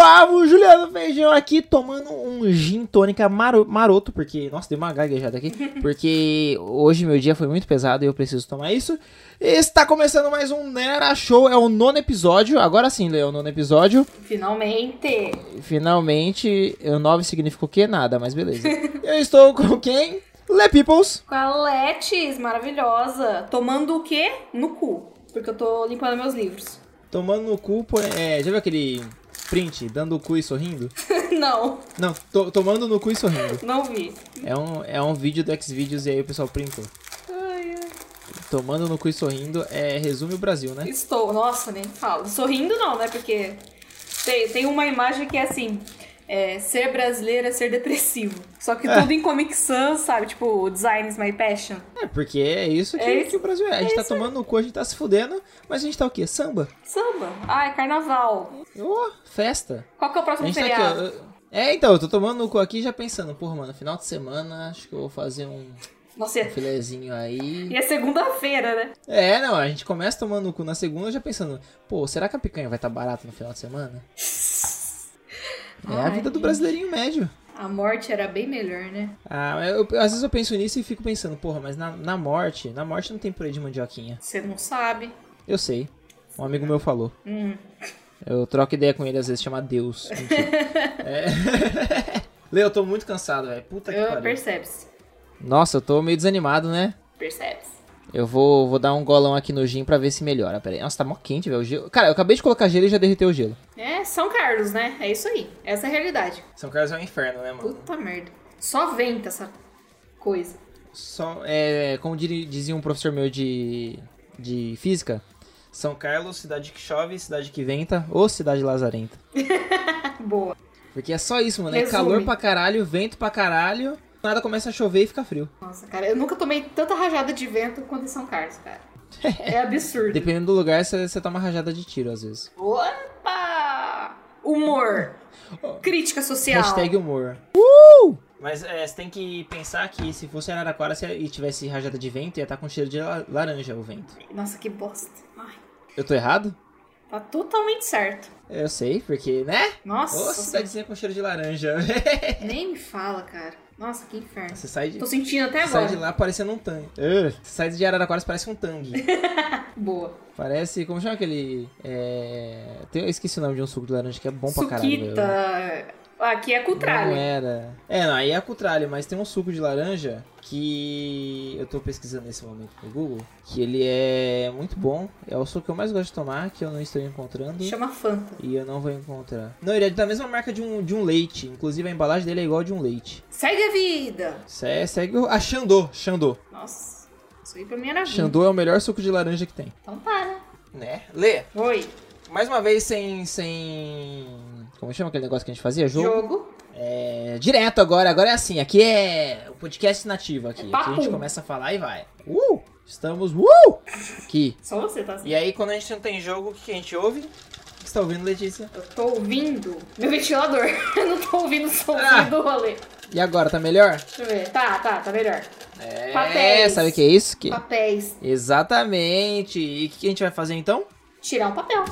Suavo, Juliano Feijão aqui tomando um gin tônica maro- maroto, porque, nossa, deu uma gaguejada aqui, porque hoje meu dia foi muito pesado e eu preciso tomar isso. Está começando mais um Nera Show, é o nono episódio, agora sim, Leo, o nono episódio. Finalmente! Finalmente, o 9 significa o quê? Nada, mas beleza. eu estou com quem? Le Peoples. Com a Letes, maravilhosa. Tomando o quê? No cu. Porque eu tô limpando meus livros. Tomando no cu, é, já viu aquele print, dando o cu e sorrindo? não, Não, to- tomando no cu e sorrindo. não vi. É um, é um vídeo do Xvideos e aí o pessoal printou. Ai, ai. Tomando no cu e sorrindo é resume o Brasil, né? Estou, nossa, nem falo. Sorrindo não, né? Porque tem, tem uma imagem que é assim: é, ser brasileiro é ser depressivo. Só que É. tudo em Comic Sans, sabe? Tipo, Design is my passion. É, porque é isso que, É isso- que o Brasil é. A gente tá tomando no cu, a gente tá se fudendo, mas a gente tá o quê? Samba. Samba. Ai, carnaval. Ô, festa. Qual que é o próximo gente tá feriado? aqui. É, então, eu tô tomando no cu aqui já pensando, porra, mano, final de semana, acho que eu vou fazer um, Nossa, um filezinho aí. e é segunda-feira, né? É, não, a gente começa tomando no cu na segunda já pensando, pô, será que a picanha vai estar tá barata no final de semana? É a vida do brasileirinho médio. A morte era bem melhor, né? Ah, eu, eu- às vezes eu penso nisso e fico pensando, porra, mas na, na morte, na morte não tem purê de mandioquinha. Você não sabe. Eu sei. Um amigo meu falou. Hum. Eu troco ideia com ele, às vezes chama Deus. É. Lê, eu tô muito cansado, velho. Puta que Eu, pariu. percebe-se. Nossa, eu tô meio desanimado, né? Percebe-se. Eu vou, vou dar um golão aqui no gin pra ver se melhora. Pera aí. Nossa, tá mó quente, velho. o gelo- Cara, eu acabei de colocar gelo e já derreteu o gelo. É, São Carlos, né? É isso aí. Essa é a realidade. São Carlos é um inferno, né, mano? Puta merda. Só venta essa coisa. Só, é, como dizia um professor meu de, de física, São Carlos, cidade que chove, cidade que venta, ou cidade lazarenta. Boa. Porque é só isso, mano. É calor pra caralho, vento pra caralho, nada começa a chover e fica frio. Nossa, cara, eu nunca tomei tanta rajada de vento quanto em São Carlos, cara. É absurdo. Dependendo do lugar, você toma rajada de tiro, às vezes. Opa! Humor. Crítica social. Hashtag humor. Uh! Mas é, você tem que pensar que se fosse Araraquara se- e tivesse rajada de vento, ia estar com cheiro de la- laranja o vento. Nossa, que bosta. Eu tô errado? tá totalmente certo. Eu sei, porque, né? Nossa, Ô, cidadezinha com cheiro de laranja. nem me fala, cara. Nossa, que inferno. você sai de, Tô sentindo até sai agora. de lá parecendo um tangue. Você sai de Araraquara, parece um tangue. Boa. Parece, como chama aquele... É... Eu esqueci o nome de um suco de laranja que é bom pra caralho. Suquita. Aqui é Não cutralho. era. É, não, aí é cutralho, mas tem um suco de laranja que eu tô pesquisando nesse momento no Google, que ele é muito bom. É o suco que eu mais gosto de tomar, que eu não estou encontrando. Chama Fanta. E eu não vou encontrar. Não, ele é da mesma marca de um, de um leite. Inclusive a embalagem dele é igual a de um leite. Segue a vida. Se- segue. A Xandô. Xandô. Nossa, isso aí pra mim era vida. Xandô é o melhor suco de laranja que tem. Então tá, né? Né? Lê. Oi. Mais uma vez sem. sem. Como chama aquele negócio que a gente fazia? Jogo. Jogo. É, direto agora, agora é assim, aqui é o podcast nativo aqui. É aqui a gente começa a falar e vai. Uh! Estamos, uh! Aqui. Só você tá assim. E aí, quando a gente não tem jogo, o que a gente ouve? O que você tá ouvindo, Letícia? Eu tô ouvindo meu ventilador. Eu não tô ouvindo o som Ah. do rolê. E agora, tá melhor? Deixa eu ver. Tá, tá, tá melhor. É, Papéis. sabe o que é isso? Que... Papéis. Exatamente. E o que a gente vai fazer então? Tirar um papel.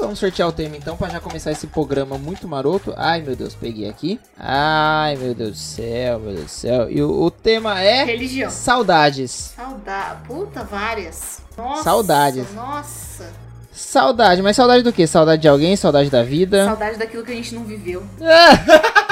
Vamos sortear o tema então pra já começar esse programa muito maroto. Ai meu Deus, peguei aqui. Ai meu Deus do céu, meu Deus do céu. E o, o tema é Religião. saudades. Saudade. Puta, várias. Nossa. Saudades. Nossa. Saudade, mas saudade do quê? Saudade de alguém? Saudade da vida? Saudade daquilo que a gente não viveu.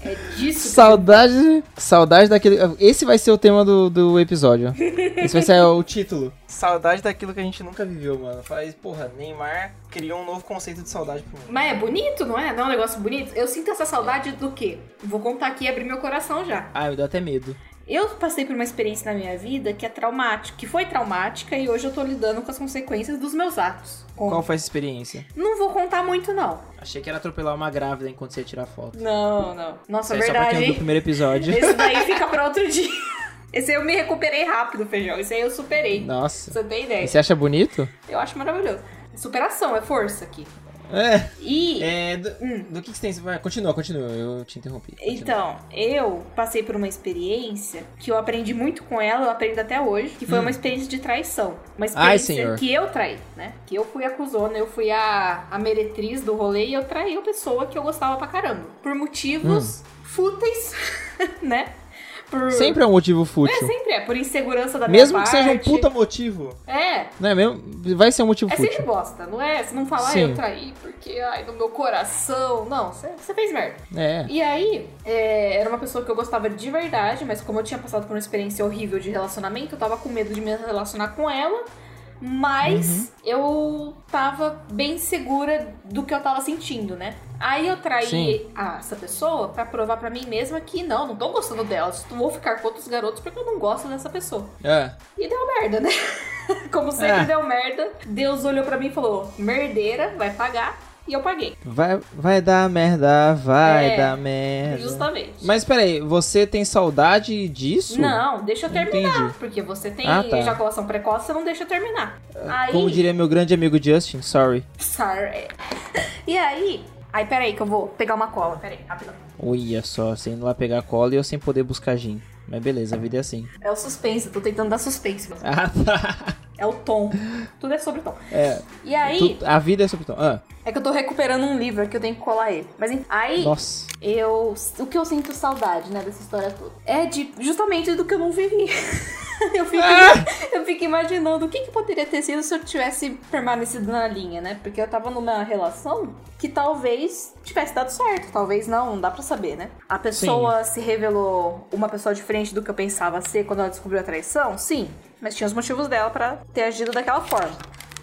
É disso. que- Saudade. Saudade daquele. Esse vai ser o tema do, do episódio. Esse vai ser o título. Saudade daquilo que a gente nunca viveu, mano. Faz, porra, Neymar criou um novo conceito de saudade pro mundo. Mas é bonito, não é? Não é um negócio bonito? Eu sinto essa saudade do quê? Vou contar aqui e abrir meu coração já. Ai, me deu até medo. Eu passei por uma experiência na minha vida que é traumática, que foi traumática e hoje eu tô lidando com as consequências dos meus atos. Com- Qual foi essa experiência? Não vou contar muito, não. Achei que era atropelar uma grávida enquanto você ia tirar foto. Não, não. Nossa, Isso só pra verdade, quem ouviu o hein? primeiro episódio. Esse daí fica pra outro dia. Esse aí eu me recuperei rápido, feijão. Esse aí eu superei. Nossa. Você tem ideia? E você acha bonito? Eu acho maravilhoso. Superação, é força aqui. É. E. É, do, Hum. do que, que você tem? Vai, continua, continua. Eu te interrompi. Continua. Então, eu passei por uma experiência que eu aprendi muito com ela, eu aprendo até hoje, que foi Hum. uma experiência de traição. Uma Ai, experiência senhor. que eu traí, né? Que eu fui a cuzona, eu fui a, a meretriz do rolê e eu traí a pessoa que eu gostava pra caramba. Por motivos fúteis, né? Por... Sempre é um motivo É, fútil. sempre é, por insegurança da Mesmo que parte. seja um puta motivo. É, Não é mesmo? Vai ser um motivo é sempre fútil. bosta, não é? Você não fala, ah, Sim. eu traí porque, ai, no meu coração. Não, você você fez merda. É. E aí, é, era uma pessoa que eu gostava de verdade, mas como eu tinha passado por uma experiência horrível de relacionamento, eu tava com medo de me relacionar com ela. Mas eu tava bem segura do que eu tava sentindo, né? Aí eu traí Sim. a- essa pessoa pra provar pra mim mesma que não, não tô gostando dela. Vou ficar com outros garotos porque eu não gosto dessa pessoa. É. E deu merda, né? Como sempre É. deu merda, Deus olhou pra mim e falou: merdeira, vai pagar. E eu paguei. Vai, vai dar merda, vai É, dar merda. Justamente. Mas peraí, você tem saudade disso? Não, deixa eu terminar. Entendi. Porque você tem Ah, tá. ejaculação precoce, você não deixa eu terminar. Aí. Como diria meu grande amigo Justin, sorry. Sorry. E aí. Aí, peraí, que eu vou pegar uma cola. Peraí, rapidão. Olha só, você indo lá pegar cola e eu sem poder buscar gin. Mas beleza, a vida é assim. É o suspense, tô tentando dar suspense. mas Ah, tá. É o tom. Tudo é sobre tom. É, E aí, tu- a vida é sobre tom. Ah, é que eu tô recuperando um livro que eu tenho que colar ele. Mas enfim, aí. nossa. eu o que eu sinto saudade, né, dessa história toda, é de justamente do que eu não vivi. eu, fico, eu fico imaginando o que, que poderia ter sido se eu tivesse permanecido na linha, né? Porque eu tava numa relação que talvez tivesse dado certo, talvez não, não dá pra saber, né? A pessoa se revelou uma pessoa diferente do que eu pensava ser quando ela descobriu a traição? Sim, mas tinha os motivos dela pra ter agido daquela forma.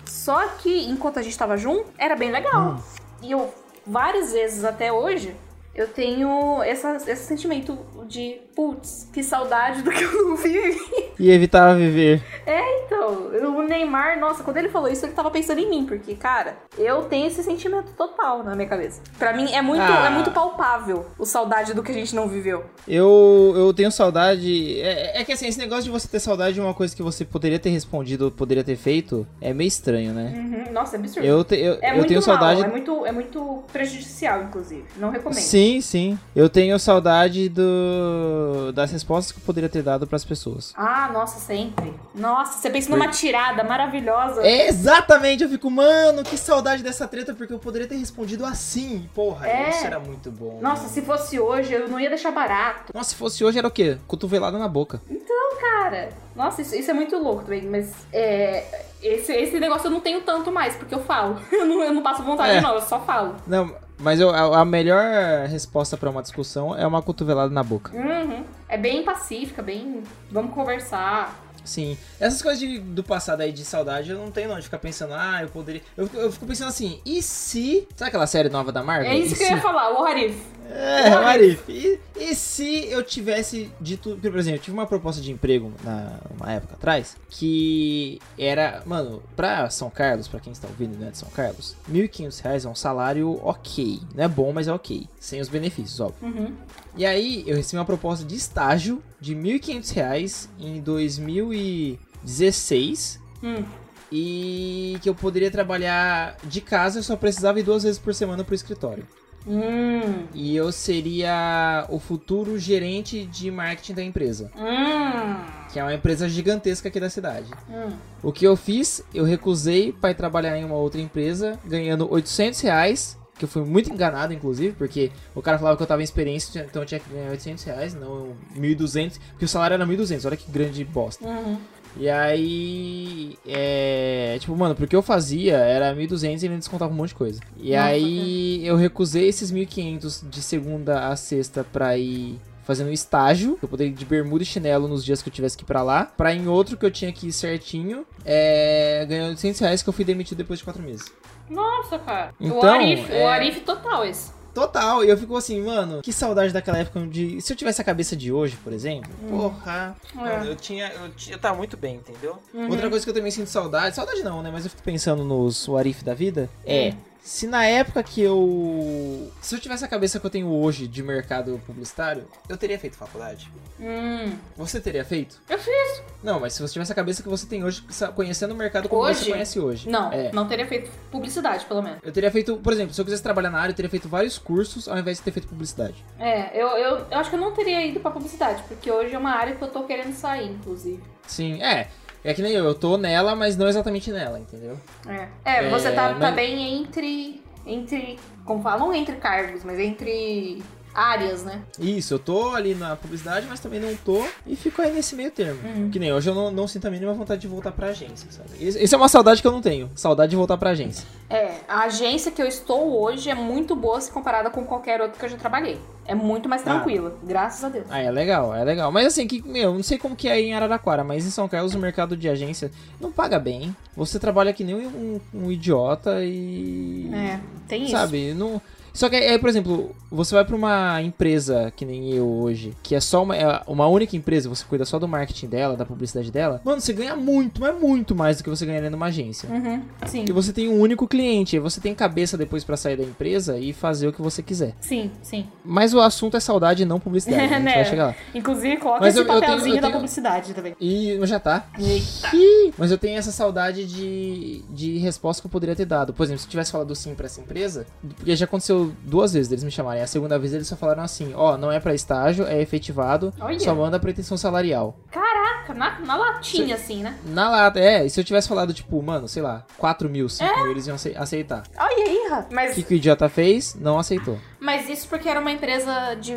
Só que enquanto a gente tava junto, era bem legal. E eu, várias vezes até hoje, eu tenho essa, esse sentimento de, putz, que saudade do que eu não vivi. E evitar viver. É, então, o Neymar, nossa, quando ele falou isso, ele tava pensando em mim, porque, cara, eu tenho esse sentimento total na minha cabeça. Pra mim é muito, Ah. é muito palpável o saudade do que a gente não viveu. Eu, eu tenho saudade. É, é que assim, esse negócio de você ter saudade de uma coisa que você poderia ter respondido poderia ter feito é meio estranho, né? Uhum, Nossa, é absurdo. Eu, te- eu, é eu muito tenho mal, saudade. é muito, é muito prejudicial, inclusive. Não recomendo. Sim, sim. Eu tenho saudade do das respostas que eu poderia ter dado pras pessoas. Ah, nossa, sempre. Nossa, você pensa numa tirada maravilhosa. É, exatamente, eu fico, mano, que saudade dessa treta, porque eu poderia ter respondido assim. Porra, É. isso era muito bom. Nossa, se fosse hoje, eu não ia deixar barato. Nossa, se fosse hoje era o quê? Cotovelada na boca. Então, cara, nossa, isso, isso é muito louco também, mas é, esse, esse negócio eu não tenho tanto mais, porque eu falo. Eu não, eu não passo vontade, É. não, eu só falo. Não, mas eu- a, a melhor resposta pra uma discussão é uma cotovelada na boca. Uhum. É bem pacífica, bem. Vamos conversar. Sim. Essas coisas de- do passado aí de saudade, eu não tenho não de ficar pensando, ah, eu poderia. Eu, fico- eu fico pensando assim, e se. Sabe aquela série nova da Marvel? É isso E que eu se- ia falar, o Harif. É, Marif. E, e se eu tivesse dito. Por exemplo, eu tive uma proposta de emprego na, uma época atrás que era. Mano, pra São Carlos, pra quem está ouvindo né, de São Carlos, 1.500 reais é um salário ok. Não é bom, mas é ok. Sem os benefícios, óbvio. Uhum. E aí eu recebi uma proposta de estágio de 1.500 reais em 2016 Hum. e que eu poderia trabalhar de casa, eu só precisava ir duas vezes por semana pro escritório. Hum. E eu seria o futuro gerente de marketing da empresa, Hum. que é uma empresa gigantesca aqui da cidade. Hum. O que eu fiz, eu recusei para ir trabalhar em uma outra empresa, ganhando 800 reais, que eu fui muito enganado, inclusive, porque o cara falava que eu tava em experiência, então eu tinha que ganhar 800 reais, não 1.200, porque o salário era 1.200, olha que grande bosta. Uhum. E aí, é. Tipo, mano, porque eu fazia era 1.200 e ele descontava um monte de coisa. E Nossa, aí eu recusei esses 1.500 de segunda a sexta pra ir fazendo um estágio. Eu poderia ir de bermuda e chinelo nos dias que eu tivesse que ir pra lá. Pra em outro que eu tinha que ir certinho, é. Ganhando 800 reais que eu fui demitido depois de quatro meses. Nossa, cara. o Então, Arif, é- o Arif total esse. Total, e eu fico assim, mano, que saudade daquela época onde. Se eu tivesse a cabeça de hoje, por exemplo, porra. Mano, eu tinha. Eu, tinha, eu tava muito bem, entendeu? Uhum. Outra coisa que eu também sinto saudade, saudade não, né? Mas eu fico pensando nos Warif da vida, é. Se na época que eu. Se eu tivesse a cabeça que eu tenho hoje de mercado publicitário, eu teria feito faculdade. Hum, Você teria feito? eu fiz. Não, mas se você tivesse a cabeça que você tem hoje, conhecendo o mercado como Hoje? você conhece hoje. Não, É. não teria feito publicidade, pelo menos. Eu teria feito, por exemplo, se eu quisesse trabalhar na área, eu teria feito vários cursos ao invés de ter feito publicidade. É, eu, eu, eu acho que eu não teria ido pra publicidade, porque hoje é uma área que eu tô querendo sair, inclusive. Sim, é. É que nem eu, eu tô nela, mas não exatamente nela, entendeu? É, é É, você tá, tá mas- bem entre. Entre. Como fala? Não entre cargos, mas entre áreas, né? Isso, eu tô ali na publicidade, mas também não tô e fico aí nesse meio termo. Uhum. Que nem hoje eu não, não sinto a mínima vontade de voltar pra agência, sabe? Isso é uma saudade que eu não tenho. Saudade de voltar pra agência. É, a agência que eu estou hoje é muito boa se comparada com qualquer outra que eu já trabalhei. É muito mais tranquila, graças a Deus. Ah, é legal, é legal. Mas assim, que, meu, não sei como que é em Araraquara, mas em São Carlos o mercado de agência não paga bem. Você trabalha que nem um, um idiota e. É, tem isso. Sabe? Não. Só que aí, por exemplo, você vai pra uma empresa que nem eu hoje, que é só uma, é uma única empresa, você cuida só do marketing dela, da publicidade dela, mano, você ganha muito, mas muito mais do que você ganharia numa agência. Uhum, sim. E você tem um único cliente, aí você tem cabeça depois pra sair da empresa e fazer o que você quiser. Sim, sim. Mas o assunto é saudade e não publicidade, gente Né? vai chegar lá. Inclusive, coloca Mas esse eu- eu tenho- papelzinho eu da tenho- publicidade também. E já tá. Eita. Ih, Mas eu tenho essa saudade de, de resposta que eu poderia ter dado. Por exemplo, se eu tivesse falado sim pra essa empresa, porque já aconteceu duas vezes deles me chamarem. A segunda vez eles só falaram assim: ó, não é pra estágio, é efetivado, Olha. só manda pretensão salarial. Caraca, na, na latinha, assim, né? Na lata, é, e se eu tivesse falado, tipo, mano, sei lá, 4 mil, 5 mil, eles iam ace- aceitar. Olha aí, Ra. O Mas, que, que o idiota fez? Não aceitou. mas isso porque era uma empresa de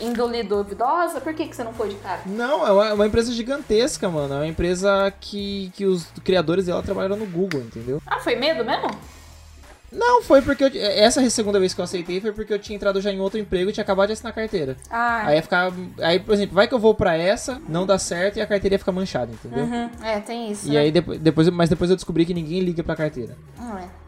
índole duvidosa? Por que, que você não foi de cara? Não, é uma, é uma empresa gigantesca, mano. É uma empresa que, que os criadores dela trabalharam no Google, entendeu? Ah, foi medo mesmo? Não, foi porque eu, essa segunda vez que eu aceitei foi porque eu tinha entrado já em outro emprego e tinha acabado de assinar carteira. Ah, Aí ia ficar. Aí, por exemplo, vai que eu vou pra essa, não dá certo e a carteira ia ficar manchada, entendeu? uhum. é, tem isso. E né? aí depois, depois, mas depois eu descobri que ninguém liga pra carteira. Hum, é.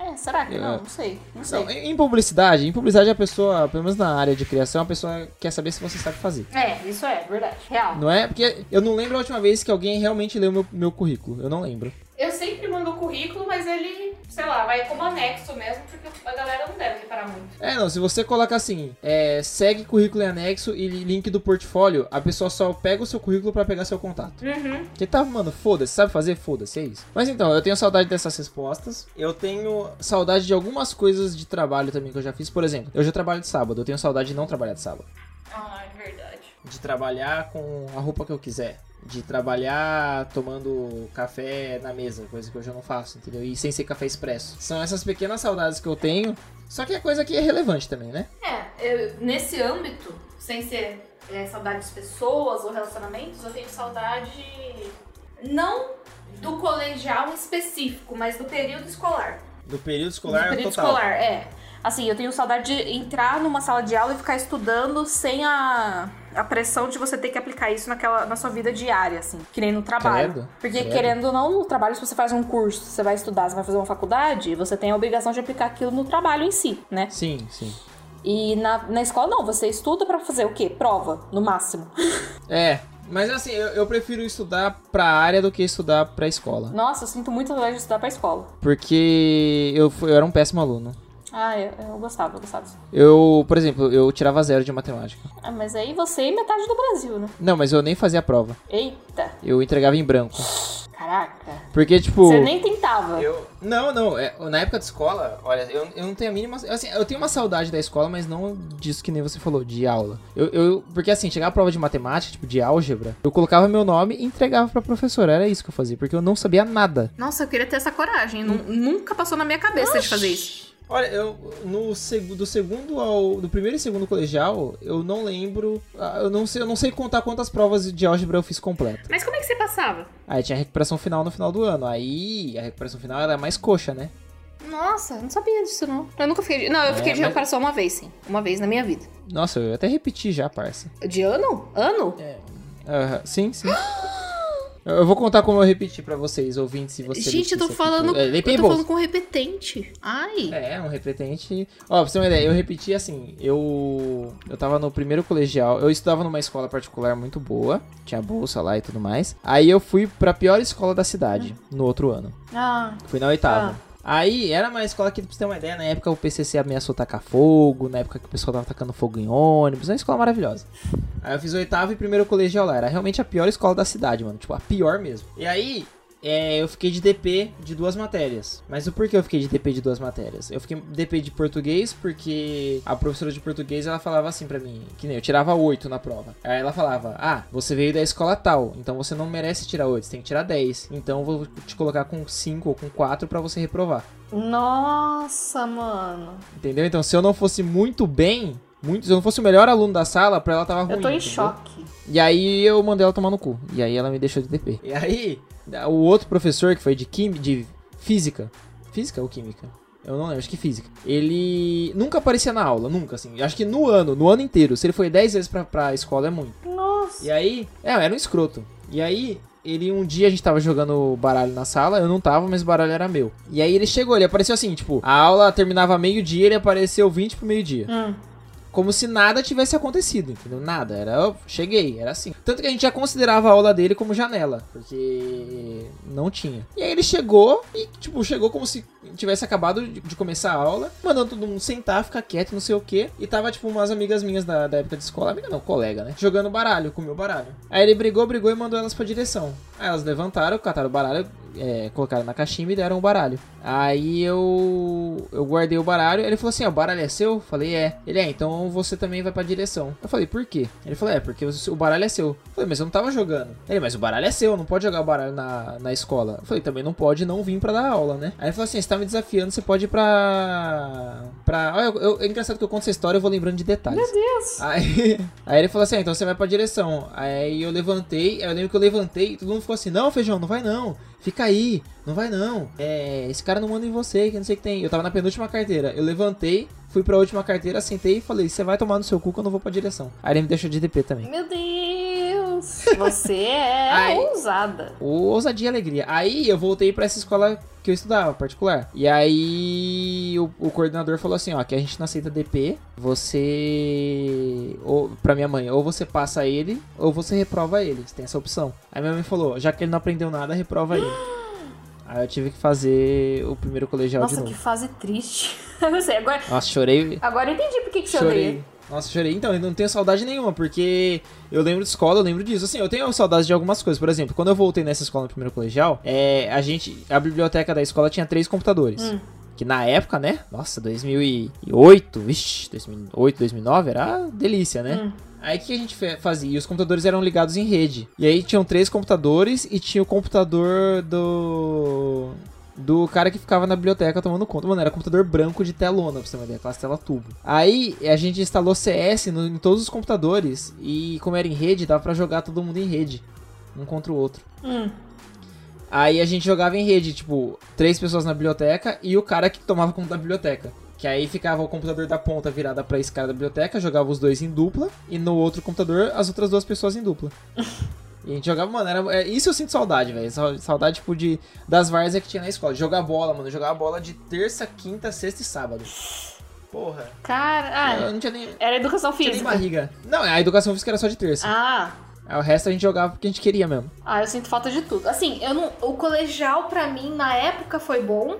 É, será que É. não? Não sei. Não sei. Não, em em publicidade, em publicidade a pessoa, pelo menos na área de criação, a pessoa quer saber se você sabe fazer. É, isso é verdade. Real. Não é? Porque eu não lembro a última vez que alguém realmente leu meu, meu currículo. Eu não lembro. Eu sempre mando o currículo, mas ele, sei lá, vai como anexo mesmo, porque a galera não deve reparar muito. É, não, se você coloca assim, é, segue currículo em anexo e link do portfólio, a pessoa só pega o seu currículo pra pegar seu contato. Uhum. Que tá, mano, foda-se, sabe fazer? Foda-se, é isso. Mas então, eu tenho saudade dessas respostas. Eu tenho saudade de algumas coisas de trabalho também que eu já fiz. Por exemplo, eu já trabalho de sábado, eu tenho saudade de não trabalhar de sábado. Ah, é verdade. De trabalhar com a roupa que eu quiser. De trabalhar tomando café na mesa, coisa que hoje eu não faço, entendeu? E sem ser café expresso. São essas pequenas saudades que eu tenho. Só que é coisa que é relevante também, né? É, eu- nesse âmbito, sem ser é, saudade de pessoas ou relacionamentos, eu tenho saudade não do colegial em específico, mas do período escolar. Do período do escolar período total. escolar, é. Assim, eu tenho saudade de entrar numa sala de aula e ficar estudando sem a, a pressão de você ter que aplicar isso naquela, na sua vida diária, assim. Que nem no trabalho. Credo, Porque, credo. querendo ou não, no trabalho, se você faz um curso, você vai estudar, você vai fazer uma faculdade, você tem a obrigação de aplicar aquilo no trabalho em si, né? Sim, sim. E na, na escola, não. Você estuda pra fazer o quê? Prova, no máximo. É, mas assim, eu, eu prefiro estudar pra área do que estudar pra escola. Nossa, eu sinto muita saudade de estudar pra escola. Porque eu, fui- eu era um péssimo aluno. Ah, eu, eu gostava, eu gostava. Eu, por exemplo, eu tirava zero de matemática. Ah, mas aí você e metade do Brasil, né? Não, mas eu nem fazia a prova. Eita, Eu entregava em branco. caraca. Porque, tipo. Você nem tentava. Eu... Não, não. é, na época de escola, olha, eu, eu não tenho a mínima. Assim, eu tenho uma saudade da escola, mas não disso que nem você falou, de aula. Eu, eu, porque assim, chegar a prova de matemática, tipo, de álgebra, eu colocava meu nome e entregava pra professora. Era isso que eu fazia, porque eu não sabia nada. Nossa, eu queria ter essa coragem. Nu- Nunca passou na minha cabeça de fazer isso. Olha, eu no seg do segundo ao do primeiro e segundo colegial, eu não lembro, ah, eu não sei, eu não sei contar quantas provas de álgebra eu fiz completa. Mas como é que você passava? Aí tinha a recuperação final no final do ano. Aí a recuperação final era mais coxa, né? Nossa, eu não sabia disso, não. Eu nunca fiquei. de- Não, eu É, fiquei de mas- recuperação uma vez, sim. Uma vez na minha vida. Nossa, eu até repeti já, parça. De ano? Ano? Aham, sim, sim. Eu vou contar como eu repeti pra vocês, ouvintes, se você Gente, eu tô falando. É, Eu tô Bolsa. falando com repetente. Ai. É, um repetente. Ó, pra você ter uma ideia, eu repeti assim, eu. Eu tava no primeiro colegial, eu estudava numa escola particular muito boa, tinha bolsa lá e tudo mais. Aí eu fui pra pior escola da cidade, no outro ano. Ah. Fui na oitava. Aí era uma escola que, pra você ter uma ideia, na época o PCC ameaçou tacar fogo, na época que o pessoal tava tacando fogo em ônibus, é uma escola maravilhosa. Aí eu fiz oitavo e primeiro colegial lá, era realmente a pior escola da cidade, mano, tipo, a pior mesmo. E aí, é, eu fiquei de DP de duas matérias. Mas o porquê eu fiquei de DP de duas matérias? Eu fiquei DP de português porque a professora de português ela falava assim pra mim, que nem eu tirava oito na prova. Aí ela falava: "Ah, você veio da escola tal, então você não merece tirar oito, você tem que tirar 10. Então eu vou te colocar com 5 ou com 4 para você reprovar". Nossa, mano. Entendeu? Então se eu não fosse muito bem, muito, se eu não fosse o melhor aluno da sala, pra ela tava ruim. Eu tô em entendeu? choque. E aí eu mandei ela tomar no cu. E aí ela me deixou de DP. E aí, o outro professor que foi de quim... de física. Física ou química? Eu não lembro, acho que física. Ele nunca aparecia na aula, nunca, assim. Acho que no ano, no ano inteiro. Se ele foi 10 vezes pra, pra escola, é muito. Nossa. E aí, é, era um escroto. E aí, ele um dia a gente tava jogando baralho na sala, eu não tava, mas o baralho era meu. E aí ele chegou, ele apareceu assim, tipo, a aula terminava meio-dia, ele apareceu 20 pro meio-dia. Hum. Como se nada tivesse acontecido, entendeu? Nada. Era, eu cheguei, era assim. Tanto que a gente já considerava a aula dele como janela, porque não tinha. E aí ele chegou e, tipo, chegou como se tivesse acabado de, de começar a aula, mandando todo mundo sentar, ficar quieto, não sei o que. E tava, tipo, umas amigas minhas da, da época de escola, amiga não, colega, né? Jogando baralho, com o meu baralho. Aí ele brigou, brigou e mandou elas pra direção. Aí elas levantaram, cataram o baralho, é, colocaram na caixinha e me deram o baralho. Aí eu eu guardei o baralho. Ele falou assim: ó, o baralho é seu? Eu falei: é. Ele é, então você também vai pra direção. Eu falei: por quê? Ele falou: é, porque o, o baralho é seu. Eu falei: mas eu não tava jogando. Ele, mas o baralho é seu, não pode jogar o baralho na, na escola. Eu falei: também não pode não vir pra dar aula, né? Aí ele falou assim: você tá me desafiando, você pode ir pra. pra. Olha, eu, eu- é engraçado que eu conto essa história eu vou lembrando de detalhes. Meu Deus. Aí, aí ele falou assim: ah, então você vai pra direção. Aí eu levantei, aí eu lembro que eu levantei e todo mundo ficou assim: não, feijão, não vai não. Fica aí, não vai não. É, esse cara não manda em você, que não sei o que tem. Eu tava na penúltima carteira. Eu levantei, fui pra última carteira, sentei e falei: você vai tomar no seu cu que eu não vou pra direção. Aí ele me deixou de DP também. Meu Deus. Você é Ai. ousada. Ousadia e alegria. Aí eu voltei pra essa escola que eu estudava, particular. E aí o, o coordenador falou assim, ó, que a gente não aceita DP, você ou pra minha mãe, ou você passa ele, ou você reprova ele. Você tem essa opção. Aí minha mãe falou, já que ele não aprendeu nada, reprova ele. Aí eu tive que fazer o primeiro colegial de Nossa, novo. que fase triste. Eu não sei, agora, Nossa, chorei. agora eu entendi por que, que Chorei. odeia. Nossa, chorei. Então, eu não tenho saudade nenhuma, porque eu lembro de escola, eu lembro disso. Assim, eu tenho saudade de algumas coisas. Por exemplo, quando eu voltei nessa escola no primeiro colegial, é, a gente. A biblioteca da escola tinha três computadores. Hum. Que na época, né? Nossa, 2008, vixi, 2008, 2009 era delícia, né? Hum. Aí o que a gente fazia? E os computadores eram ligados em rede. E aí tinham três computadores e tinha o computador do. Do cara que ficava na biblioteca tomando conta. Mano, era computador branco de telona, pra você ideia, aquelas tela tubo. Aí a gente instalou CS no- em todos os computadores. E como era em rede, dava pra jogar todo mundo em rede. Um contra o outro. Hum. Aí a gente jogava em rede, tipo, três pessoas na biblioteca e o cara que tomava conta da biblioteca. Que aí ficava o computador da ponta virada pra esse cara da biblioteca, jogava os dois em dupla, e no outro computador as outras duas pessoas em dupla. E a gente jogava, mano, era, é, isso eu sinto saudade, velho. Sa- Saudade, tipo, de, das várzeas que tinha na escola. Jogar bola, mano. Jogar bola de terça, quinta, sexta e sábado. Porra. Cara, Eu ah, não tinha nem, era educação tinha nem física. barriga. Não, a educação física era só de terça. Ah, Aí o resto a gente jogava porque a gente queria mesmo. ah, eu sinto falta de tudo. Assim, eu não, o colegial pra mim na época foi bom,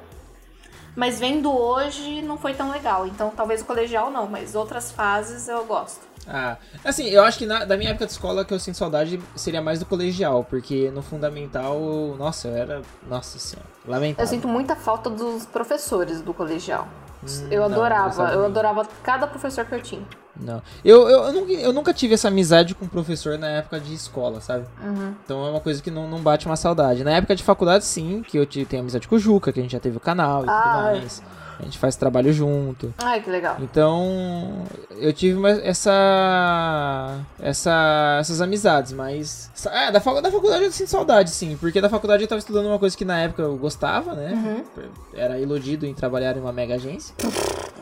mas vendo hoje não foi tão legal. Então talvez o colegial não, mas outras fases eu gosto. Ah, assim, eu acho que na- da minha época de escola que eu sinto saudade seria mais do colegial, porque no fundamental, nossa, eu era, nossa senhora, lamentável. Eu sinto muita falta dos professores do colegial. Hum, eu não, não adorava, gostava eu nem. adorava cada professor que eu tinha. Não. Eu, eu, eu, nunca, eu nunca tive essa amizade com professor na época de escola, sabe? Uhum. Então é uma coisa que não, não bate uma saudade. Na época de faculdade, sim, que eu te- tenho amizade com o Juca, que a gente já teve o canal e Ah, tudo mais. A gente faz trabalho junto. Ai, que legal. Então, eu tive uma- essa, essa essas amizades, mas é, da, da faculdade eu sinto saudade, sim, porque da faculdade eu tava estudando uma coisa que na época eu gostava, né? Uhum. Era iludido em trabalhar em uma mega agência.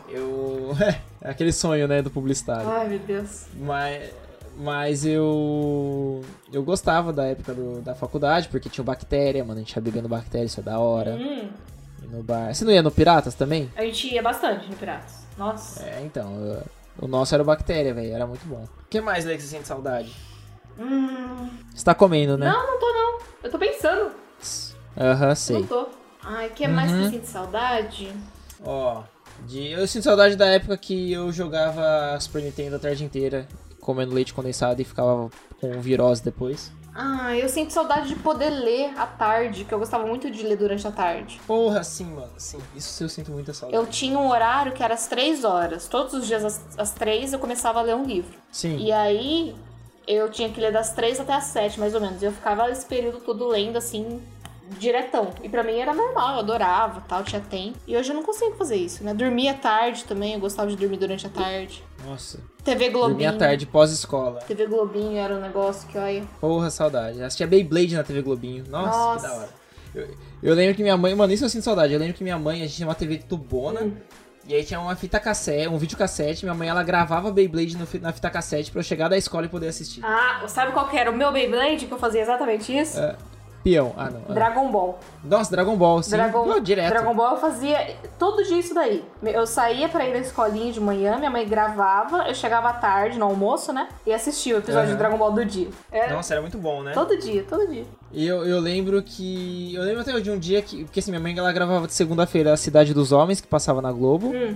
Eu é aquele sonho, né, do publicitário. Ai, meu Deus. Mas mas eu eu gostava da época do- da faculdade, porque tinha bactéria, mano, a gente ia bebendo bactéria, isso é da hora. Hum, E no bar. Você não ia no Piratas também? a gente ia bastante no Piratas. Nossa. É, então. eu- o nosso era o bactéria, velho. Era muito bom. O que mais, Lê, que você sente saudade? Hum, Você tá comendo, né? Não, não tô não. Eu tô pensando. Aham, Não sei. tô. Ai, que é mais Uhum. que eu sinto saudade? Ó, de, eu sinto saudade da época que eu jogava Super Nintendo a tarde inteira, comendo leite condensado e ficava com virose depois. Ah, eu sinto saudade de poder ler à tarde, que eu gostava muito de ler durante a tarde. Porra, sim, mano, sim. Isso eu sinto muita saudade. Eu tinha um horário que era às três horas. Todos os dias às, às três eu começava a ler um livro. Sim. E aí eu tinha que ler das três até as sete, mais ou menos. E eu ficava esse período todo lendo assim, diretão. E pra mim era normal, eu adorava, tal, tinha tempo. E hoje eu não consigo fazer isso, né? Dormia tarde também, eu gostava de dormir durante a tarde. Nossa. TV Globinho. Dormia tarde, pós-escola. TV Globinho era um negócio que, olha. Porra, saudade. Assistia Beyblade na TV Globinho. Nossa, Nossa. que da hora. Eu, eu lembro que minha mãe, mano, isso eu sinto saudade. Eu lembro que minha mãe, a gente tinha uma TV de tubona. Hum. E aí tinha uma fita cassete, um videocassete. Minha mãe, ela gravava Beyblade no na fita cassete pra eu chegar da escola e poder assistir. Ah, sabe qual que era o meu Beyblade que eu fazia exatamente isso? É, Peão. Ah, não. Ah. Dragon Ball. Nossa, Dragon Ball, sim. Dragon, Pô, direto. Dragon Ball eu fazia todo dia isso daí. Eu saía pra ir na escolinha de manhã, minha mãe gravava, eu chegava à tarde no almoço, né? E assistia o episódio Aham. de Dragon Ball do dia. Era Nossa, era muito bom, né? todo dia, todo dia. E eu, eu lembro que. Eu lembro até de um dia que. Porque assim, minha mãe ela gravava de segunda-feira a Cidade dos Homens, que passava na Globo. Hum.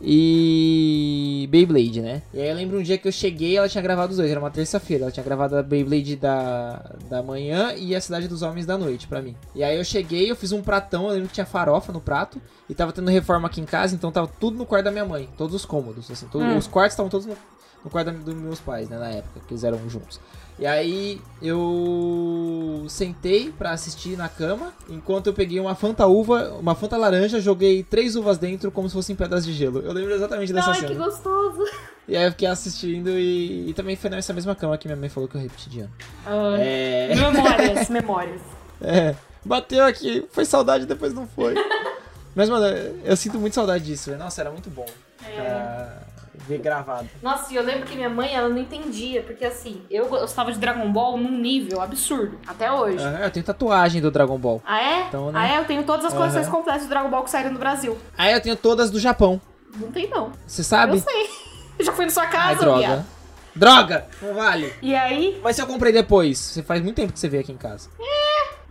E. Beyblade, né? E aí eu lembro um dia que eu cheguei ela tinha gravado os dois, era uma terça-feira. Ela tinha gravado a Beyblade da, da manhã e a Cidade dos Homens da noite pra mim. E aí eu cheguei, eu fiz um pratão, eu lembro que tinha farofa no prato. E tava tendo reforma aqui em casa, então tava tudo no quarto da minha mãe. Todos os cômodos, assim. Todos, Hum. Os quartos estavam todos no, no quarto dos meus pais, né? Na época, que eles eram juntos. E aí eu sentei pra assistir na cama, enquanto eu peguei uma Fanta uva, uma Fanta laranja, joguei três uvas dentro como se fossem pedras de gelo. Eu lembro exatamente dessa Ai, cena. que gostoso. E aí eu fiquei assistindo e, e também foi nessa mesma cama que minha mãe falou que eu repeti de ano. Ai, É, Memórias, memórias. é, bateu aqui, foi saudade depois não foi. Mas, mano, eu sinto muito saudade disso. Nossa, era muito bom pra ver gravado. Nossa, e eu lembro que minha mãe, ela não entendia, porque assim, eu gostava de Dragon Ball num nível absurdo, até hoje. Aham, eu tenho tatuagem do Dragon Ball. Ah, é? Então, né? Ah, é? Eu tenho todas as coleções Aham. completas do Dragon Ball que saíram no Brasil. Aí eu tenho todas do Japão. Não tem, não. Você sabe? Eu sei. Eu já fui na sua Ai, casa, droga. viado. Droga! Não vale. E aí, Mas se eu comprei depois, você faz muito tempo que você veio aqui em casa.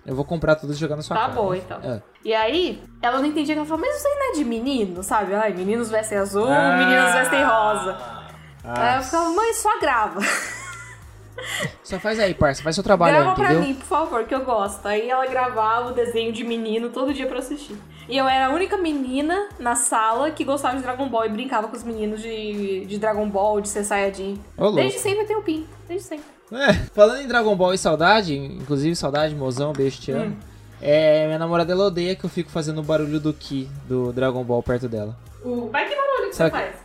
Eu vou comprar tudo e jogar na sua Tá cara. bom, então. É. E aí, ela não entendia que ela falou, mas isso aí não é de menino, sabe? Ai, meninos vestem azul, Ah. meninos vestem rosa. Ah, Aí eu ficava, mãe, só grava. Só faz aí, parça. Faz seu trabalho grava aí, pra entendeu? mim, por favor, que eu gosto. Aí ela gravava o desenho de menino todo dia pra assistir. E eu era a única menina na sala que gostava de Dragon Ball e brincava com os meninos de, de Dragon Ball, de ser Saiyajin. Ô. Desde sempre eu tenho pinto, desde sempre. É, falando em Dragon Ball e saudade, inclusive saudade, mozão, beijo, te amo. Hum. É, minha namorada ela odeia que eu fico fazendo o barulho do Ki do Dragon Ball perto dela. O... Vai que barulho que Sabe você faz?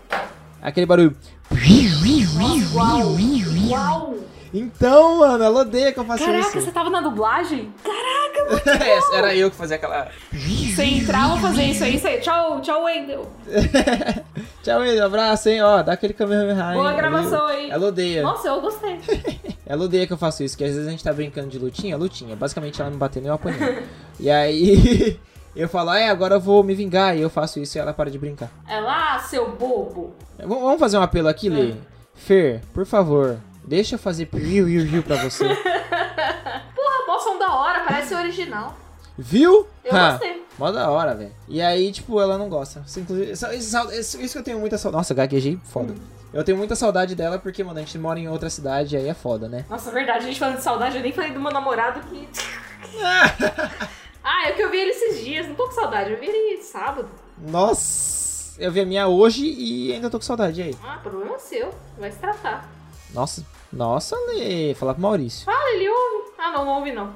Aquele barulho. Uau! Uau! Então, mano, ela odeia que eu faça Caraca, isso. você tava na dublagem? É, Era eu que fazia aquela. Você entrava fazer isso aí, isso aí. Tchau, tchau, Wendel. Tchau, Will, abraço, hein? Ó, dá aquele Kamehameha. Boa hein? gravação aí. Ela odeia. Nossa, eu gostei. Ela odeia que eu faço isso, que às vezes a gente tá brincando de lutinha, lutinha. Basicamente ela me batendo e eu apanhando. e aí eu falo, ah, é, agora eu vou me vingar. E eu faço isso e ela para de brincar. É lá, seu bobo. V- Vamos fazer um apelo aqui, Lê? Fer, por favor, deixa eu fazer riu, riu, riu pra você. Porra, mó som da hora, parece original. Viu? Eu Ha, gostei. Mó da hora, velho. E aí, tipo, ela não gosta. Isso, isso, isso- isso- que eu tenho muita saudade. Nossa, gaguejei foda. Eu tenho muita saudade dela porque, mano, a gente mora em outra cidade, aí é foda, né? Nossa, verdade, a gente falando de saudade, eu nem falei do meu namorado que. ah, é que eu vi ele esses dias, não tô com saudade, eu vi ele sábado. Nossa, eu vi a minha hoje e ainda tô com saudade. E aí? Ah, problema seu, vai se tratar. Nossa, nossa, Lê. Falar pro Maurício. Fala, ele ouve. Ah, não, não ouve não.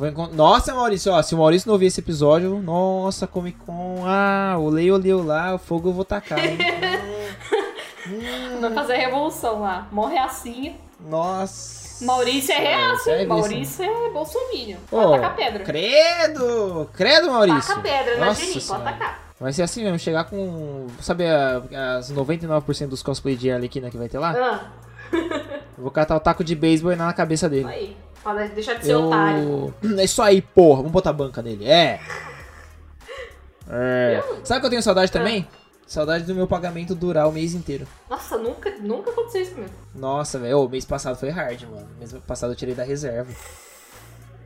Encont- Nossa, Maurício, ó, se o Maurício não ouvir esse episódio, nossa, Comic Con, ah, o Lei olhou lá, o fogo eu vou tacar? Hum, Vai fazer a revolução lá. Morre assim. nossa. Maurício é reaço, É hein? isso. Maurício é bolsominion. Pode tacar pedra. Credo! Credo, Maurício! Taca pedra na Nossa Geni, pode Senhora. tacar. Vai ser assim mesmo, chegar com. Sabe a- as 99% dos cosplay de Arlequina que vai ter lá? Ah, vou catar o taco de beisebol na cabeça dele. aí. Pode deixar de ser otário. Eu... É isso aí, porra. Vamos botar a banca nele. É. É. Sabe que eu tenho saudade também? Saudade do meu pagamento durar o mês inteiro. Nossa, nunca, nunca aconteceu isso comigo. Nossa, velho. O mês passado foi hard, mano. Mês passado eu tirei da reserva.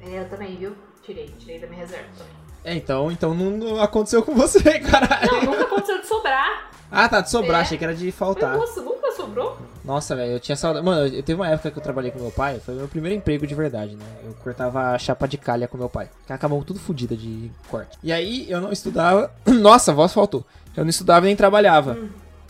É, eu também, viu? Tirei, tirei da minha reserva também. É, então, então não, não aconteceu com você, caralho. Não, nunca aconteceu de sobrar. Ah, tá, de sobrar, É. achei que era de faltar. Nossa, nunca sobrou? Nossa, velho, eu tinha saudade. Mano, eu, eu teve uma época que eu trabalhei com meu pai, foi meu primeiro emprego de verdade, né? Eu cortava chapa de calha com meu pai. Acabou tudo fodida de corte. E aí eu não estudava. Nossa, a voz faltou. Eu não estudava nem trabalhava.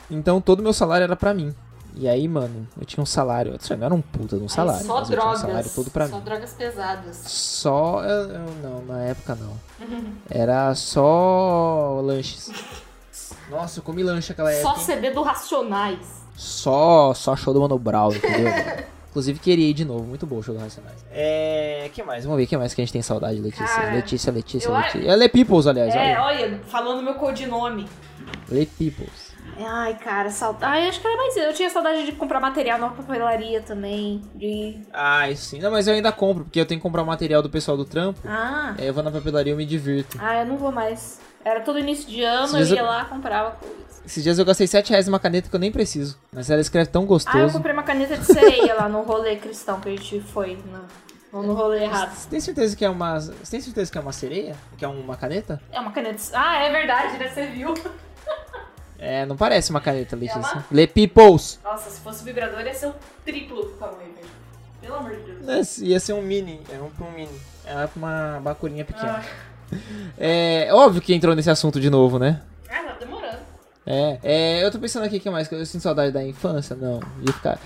Então todo meu salário era pra mim. E aí, mano, eu tinha um salário. Eu não era um puta de um salário. Ai, só tinha um drogas. salário todo pra só mim. drogas pesadas. Só. Eu, eu- não, na época não. Era só lanches. Nossa, eu comi lanche aquela época. Só? CD do Racionais. Só, só show do Mano Brown, entendeu? Inclusive, queria ir de novo. Muito bom o show do Racionais. É. que mais? Vamos ver o que mais que a gente tem saudade, Letícia. Cara, Letícia, Letícia, eu Letícia. É Le Peoples, aliás. É, olha. olha, falando meu codinome. Le Peoples. Ai, cara, saudade. Ai, acho que era mais. Eu tinha saudade de comprar material na papelaria também. De. Ah, isso sim. Não, mas eu ainda compro, porque eu tenho que comprar o material do pessoal do trampo. Ah. Aí eu vou na papelaria e eu me divirto. Ah, eu não vou mais. Era todo início de ano, Esses eu ia eu- lá comprava coisas. Esses dias eu gastei 7 reais numa caneta que eu nem preciso. Mas ela escreve tão Ah, eu gostoso. comprei uma caneta de sereia lá no rolê cristão que a gente foi. No, no rolê errado. Você tem certeza que é uma. Você tem certeza que é uma sereia? Que é uma caneta? É uma caneta. de- Ah, é verdade, né? Você viu? É, não parece uma caneta, Letícia. uma? Le Peoples. Nossa, se fosse vibrador ia ser o triplo do tamanho, velho. Pelo amor de Deus. Ia ser um mini. É um pra um mini. É pra uma bacurinha pequena. Ah, É óbvio que entrou nesse assunto de novo, né? ah, tá demorando. É, é, eu tô pensando aqui o que mais, que eu sinto saudade da infância, não.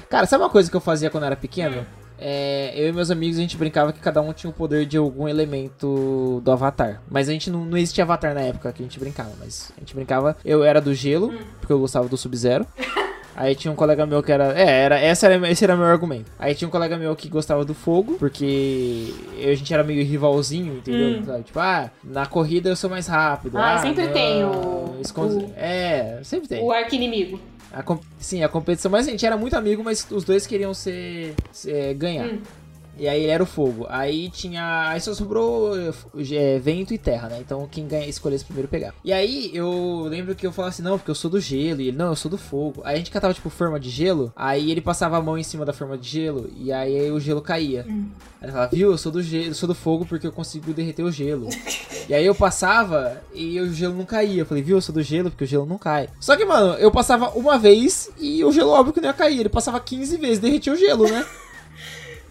Cara, sabe uma coisa que eu fazia quando eu era pequeno? É, eu e meus amigos, a gente brincava que cada um tinha o poder de algum elemento do Avatar. Mas a gente não, não existia Avatar na época que a gente brincava, mas a gente brincava... Eu era do gelo, porque eu gostava do Sub-Zero. Aí tinha um colega meu que era. É, era, essa era, esse era meu argumento. Aí tinha um colega meu que gostava do fogo, porque eu- a gente era meio rivalzinho, entendeu? Hum. Tipo, ah, na corrida eu sou mais rápido. Ah, ah sempre não, tem o- esconde- o- É, sempre tem. O arqui-inimigo. A Sim, a competição. Mas a gente era muito amigo, mas os dois queriam ser. ser- ganhar. Hum. E aí ele era o fogo. Aí tinha. Aí só sobrou é, vento e terra, né? Então quem ganha escolhesse primeiro pegar. E aí eu lembro que eu falava assim, não, porque eu sou do gelo. E ele, não, eu sou do fogo. Aí a gente catava, tipo, forma de gelo. Aí ele passava a mão em cima da forma de gelo. E aí o gelo caía. Aí ele falava, viu, eu sou do gelo, eu sou do fogo porque eu consigo derreter o gelo. e aí eu passava e o gelo não caía. Eu falei, viu, eu sou do gelo porque o gelo não cai. Só que, mano, eu passava uma vez e o gelo óbvio que não ia cair. Ele passava 15 vezes, derretia o gelo, né?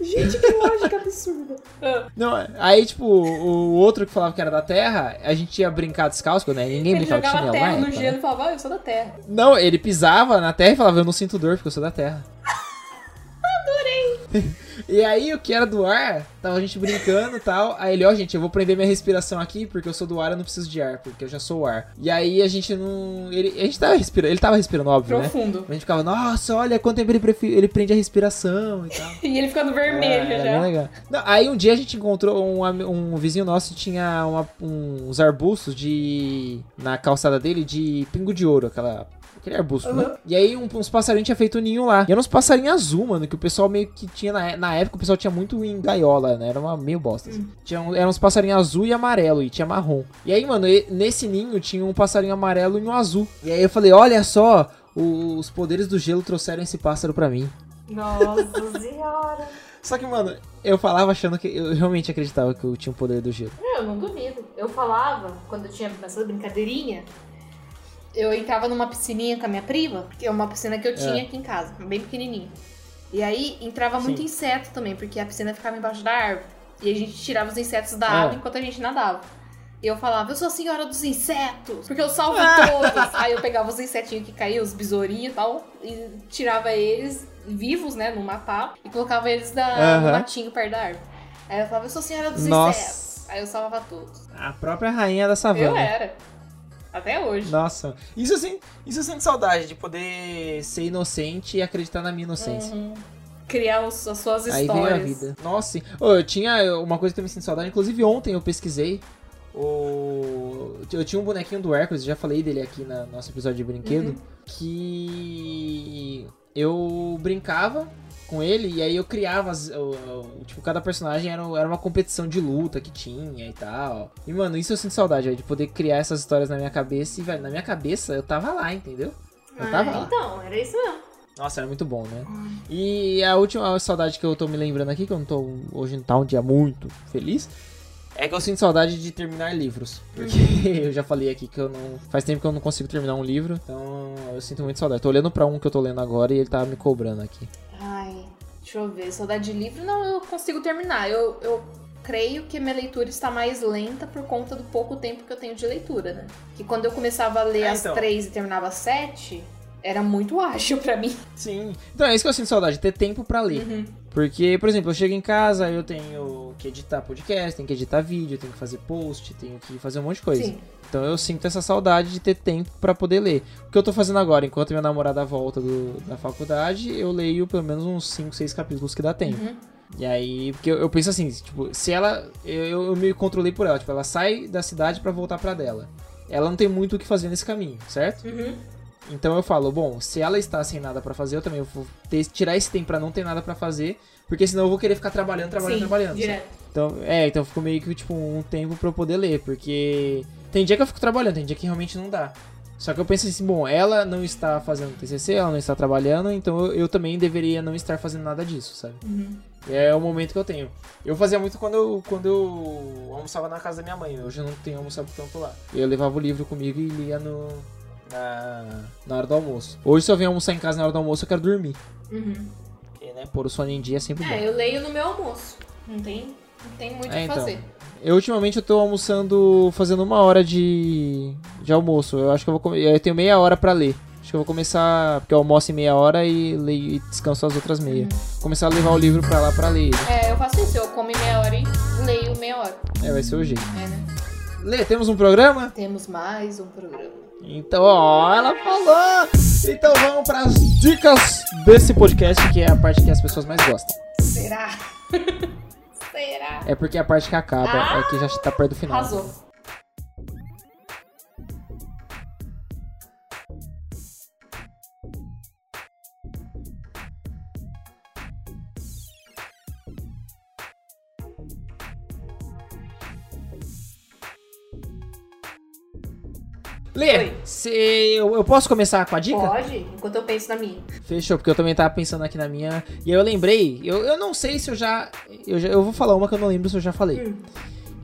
Gente, que lógica absurda. Não, aí, tipo, o outro que falava que era da Terra, a gente ia brincar descalço, né? Ninguém Ele brincava de jogava chinelo terra na no época, gelo né? e falava, ah, eu sou da terra. Não, ele pisava na Terra e falava, eu não sinto dor porque eu sou da Terra. Adorei! e aí, o que era do ar, tava a gente brincando e tal. Aí ele, ó, gente, eu vou prender minha respiração aqui porque eu sou do ar, eu não preciso de ar, porque eu já sou o ar. E aí a gente não. Ele, a gente tava respirando, ele tava respirando, óbvio, né? Profundo. A gente ficava, nossa, olha quanto tempo ele, prefi- ele prende a respiração e tal. E ele ficando vermelho É, já. legal. Não, aí um dia a gente encontrou um, um vizinho nosso tinha uma- uns arbustos de. na calçada dele de pingo de ouro, aquela. Aquele arbusto, né? E aí um- uns passarinhos tinham feito ninho lá. E eram uns passarinhos azul, mano, que o pessoal meio que tinha na, é- na época, o pessoal tinha muito em gaiola, né? Era uma meio bosta. assim. Tinha um- eram uns passarinhos azul e amarelo, e tinha marrom. E aí, mano, nesse ninho tinha um passarinho amarelo e um azul. E aí eu falei, olha só, o- os poderes do gelo trouxeram esse pássaro pra mim. Nossa senhora. Só que, mano, eu falava achando que. Eu realmente acreditava que eu tinha o poder do gelo. Não, eu não duvido. Eu falava, quando eu tinha essa brincadeirinha, eu entrava numa piscininha com a minha prima, que é uma piscina que eu tinha É. aqui em casa, bem pequenininha. E aí entrava Sim. muito inseto também, porque a piscina ficava embaixo da árvore. E a gente tirava os insetos da É. água enquanto a gente nadava. E eu falava, eu sou a senhora dos insetos, porque eu salvo Ah. todos. Aí eu pegava os insetinhos que caíam, os besourinhos e tal, e tirava eles vivos, né, no matava, e colocava eles da, no Aham. matinho perto da árvore. Aí eu falava, eu sou a senhora dos Nossa. insetos. Aí eu salvava todos. A própria rainha da Eu savana. era. Até hoje. Nossa, isso eu, sinto, isso eu sinto saudade de poder ser inocente e acreditar na minha inocência. Uhum. Criar os- as suas Aí histórias. veio a vida. Nossa, eu tinha uma coisa que eu me sinto saudade, inclusive ontem eu pesquisei. O... Eu tinha um bonequinho do Hércules, já falei dele aqui no nosso episódio de brinquedo, Uhum. que eu brincava com ele e aí eu criava, as- tipo, cada personagem era, era uma competição de luta que tinha e tal. E, mano, isso eu sinto saudade, velho, de poder criar essas histórias na minha cabeça e, velho, na minha cabeça eu tava lá, entendeu? Eu tava Ah, lá. então, era isso mesmo. Nossa, era muito bom, né? E a última saudade que eu tô me lembrando aqui, que eu não tô. Hoje não tá um dia muito feliz. É que eu sinto saudade de terminar livros. Porque eu já falei aqui que eu não. Faz tempo que eu não consigo terminar um livro. Então eu sinto muito saudade. Tô olhando pra um que eu tô lendo agora e ele tá me cobrando aqui. Deixa eu ver. Saudade de livro, não, eu consigo terminar. Eu, eu creio que minha leitura está mais lenta por conta do pouco tempo que eu tenho de leitura, né? Que quando eu começava a ler É, às então. três e terminava às sete, era muito ágil pra mim. Sim. Então é isso que eu sinto saudade, ter tempo pra ler. Uhum. Porque, por exemplo, eu chego em casa, eu tenho que editar podcast, tenho que editar vídeo, tenho que fazer post, tenho que fazer um monte de coisa. Sim. Então eu sinto essa saudade de ter tempo pra poder ler. O que eu tô fazendo agora, enquanto minha namorada volta do- da faculdade, eu leio pelo menos uns 5, 6 capítulos que dá tempo. Uhum. E aí, porque eu, eu penso assim, tipo, se ela. Eu, eu me controlei por ela, tipo, ela sai da cidade pra voltar pra dela. Ela não tem muito o que fazer nesse caminho, certo? Uhum. Então eu falo, bom, se ela está sem nada pra fazer, eu também vou ter, tirar esse tempo pra não ter nada pra fazer, porque senão eu vou querer ficar trabalhando, trabalhando, Sim, trabalhando. direto. Então, é, então ficou meio que tipo um tempo pra eu poder ler, porque tem dia que eu fico trabalhando, tem dia que realmente não dá. Só que eu penso assim, bom, ela não está fazendo TCC, ela não está trabalhando, então eu, eu também deveria não estar fazendo nada disso, sabe? Uhum. É o momento que eu tenho. Eu fazia muito quando eu, quando eu almoçava na casa da minha mãe. Hoje eu não tenho almoçado tanto lá. Eu levava o livro comigo e lia no, na, na hora do almoço. Hoje, se eu venho almoçar em casa na hora do almoço, eu quero dormir. Uhum. Porque, né, pôr o sono em dia é sempre bom. É, eu leio no meu almoço. Não tem, não tem muito o É, que então. fazer. Eu, ultimamente, eu tô almoçando, fazendo uma hora de, de almoço. Eu acho que eu vou comer. Eu tenho meia hora pra ler. Acho que eu vou começar. Porque eu almoço em meia hora e, leio, e descanso as outras meia. Começar a levar o livro pra lá pra ler. É, eu faço isso. Eu como em meia hora e leio meia hora. É, vai ser o jeito. É, né? Lê, temos um programa? Temos mais um programa. Então, ó, ela falou! Então vamos para as dicas desse podcast, que é a parte que as pessoas mais gostam. Será? Será? É porque é a parte que acaba, Ah! é que já tá perto do final. Arrasou. Lê, se eu, eu posso começar com a dica? Pode, enquanto eu penso na minha. Fechou, porque eu também tava pensando aqui na minha. E aí eu lembrei, eu, eu não sei se eu já, eu já. Eu vou falar uma que eu não lembro se eu já falei. Hum.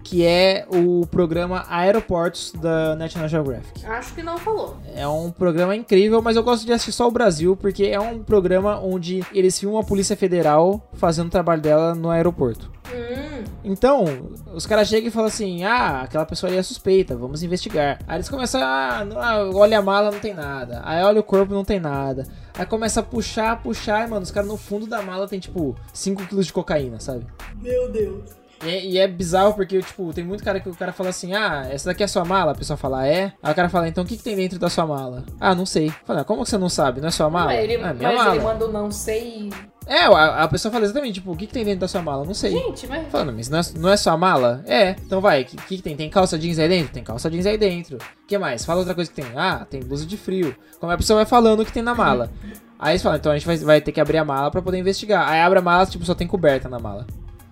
Que é o programa Aeroportos da National Geographic. Acho que não falou. É um programa incrível, mas eu gosto de assistir só o Brasil, porque é um programa onde eles filmam a Polícia Federal fazendo o trabalho dela no aeroporto. Hum, Então, os caras chegam e falam assim: ah, aquela pessoa ali é suspeita, vamos investigar. Aí eles começam a. Ah, olha a mala, não tem nada. Aí olha o corpo, não tem nada. Aí começa a puxar, puxar, e, mano, os caras no fundo da mala tem tipo 5kg de cocaína, sabe? meu Deus. E, é- e é bizarro porque, tipo, tem muito cara que o cara fala assim: ah, essa daqui é a sua mala? A pessoa fala, é. Aí o cara fala, então o que, que tem dentro da sua mala? Ah, não sei. Fala, como que você não sabe? Não é sua mala? Mas ele, ah, minha mas mala. ele manda o não sei. É, a, a pessoa fala exatamente, tipo, o que, que tem dentro da sua mala? Não sei. Gente, mas. Falando, mas não é, não é sua mala? É. Então vai, o que, que, que tem? Tem calça jeans aí dentro? Tem calça jeans aí dentro. O que mais? Fala outra coisa que tem. Ah, tem blusa de frio. Como a pessoa vai falando o que tem na mala. Aí eles falam, então a gente vai, vai ter que abrir a mala pra poder investigar. Aí abre a mala, tipo, só tem coberta na mala.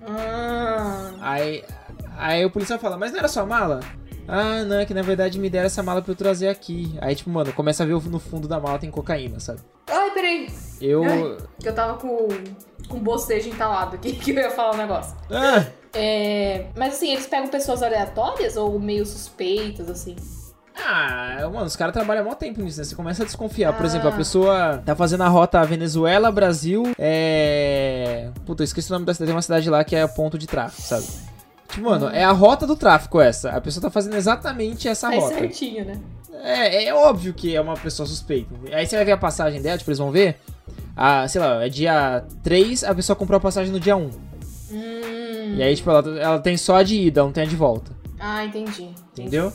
Ah, Aí, aí o policial fala, mas não era sua mala? Ah, não, é que na verdade me deram essa mala pra eu trazer aqui. Aí, tipo, mano, começa a ver no fundo da mala tem cocaína, sabe? Ai, peraí. Eu. Ai. Que eu tava com, com bocejo entalado aqui, que eu ia falar um negócio. Ah, É, mas assim, eles pegam pessoas aleatórias ou meio suspeitas, assim? Ah, mano, os caras trabalham há mó tempo nisso, né? Você começa a desconfiar. Por Ah. exemplo, a pessoa tá fazendo a rota Venezuela, Brasil, é. Puta, eu esqueci o nome da cidade. Tem uma cidade lá que é ponto de tráfico, sabe? Mano, é a rota do tráfico essa. A pessoa tá fazendo exatamente essa Faz rota. certinho, né? É, é óbvio que é uma pessoa suspeita. Aí você vai ver a passagem dela, tipo, eles vão ver. Ah, sei lá, é dia 3, a pessoa comprou a passagem no dia 1. Hum. E aí, tipo, ela, ela tem só a de ida, não tem a de volta. Ah, entendi. Entendeu?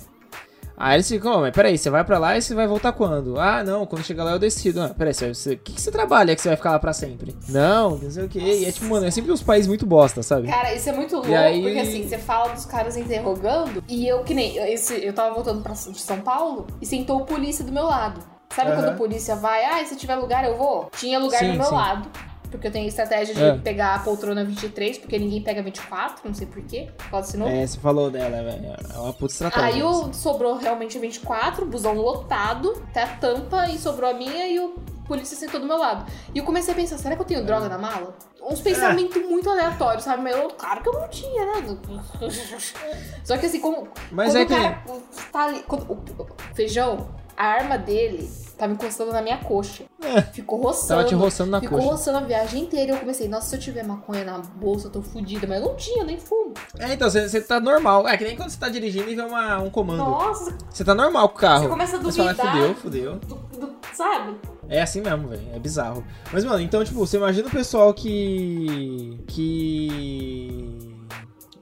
Aí eles ficam, "Ô, mas peraí, você vai pra lá e você vai voltar quando? Ah, não, quando chegar lá eu decido. Ah, peraí, você, que, que você trabalha que você vai ficar lá pra sempre? Não, não sei o que. E é tipo, mano, é sempre uns países muito bosta, sabe? Cara, isso é muito louco, aí- porque assim, você fala dos caras interrogando, e eu que nem. Esse, eu tava voltando pra, de São Paulo e sentou o polícia do meu lado. Sabe Aham. quando o polícia vai, ah, se tiver lugar eu vou? Tinha lugar Sim, do meu sim. lado. Porque eu tenho a estratégia de É. pegar a poltrona 23, porque ninguém pega 24, não sei porquê. Pode ser novo. É, você falou dela, velho. É uma puta estratégia. Aí o, sobrou realmente 24, busão lotado, até a tampa, e sobrou a minha e o polícia sentou do meu lado. E eu comecei a pensar, será que eu tenho droga na mala? Uns pensamentos muito aleatórios, sabe? Mas eu, claro que eu não tinha, né? Só que assim, como. Mas quando é o que- tá ali. Quando, o, o feijão, a arma dele tava encostando na minha coxa. Ficou roçando. Tava te roçando na Ficou coxa. roçando a viagem inteira. E eu comecei, nossa, se eu tiver maconha na bolsa, eu tô fudida. Mas eu não tinha, nem fumo. É, então, você, você tá normal. É que nem quando você tá dirigindo e vê uma, um comando. Nossa, Você tá normal com o carro. Você começa a Mas fala, duvidar. fudeu, fudeu. do, do- sabe? É assim mesmo, velho. É bizarro. Mas, mano, então, tipo, você imagina o pessoal que. que.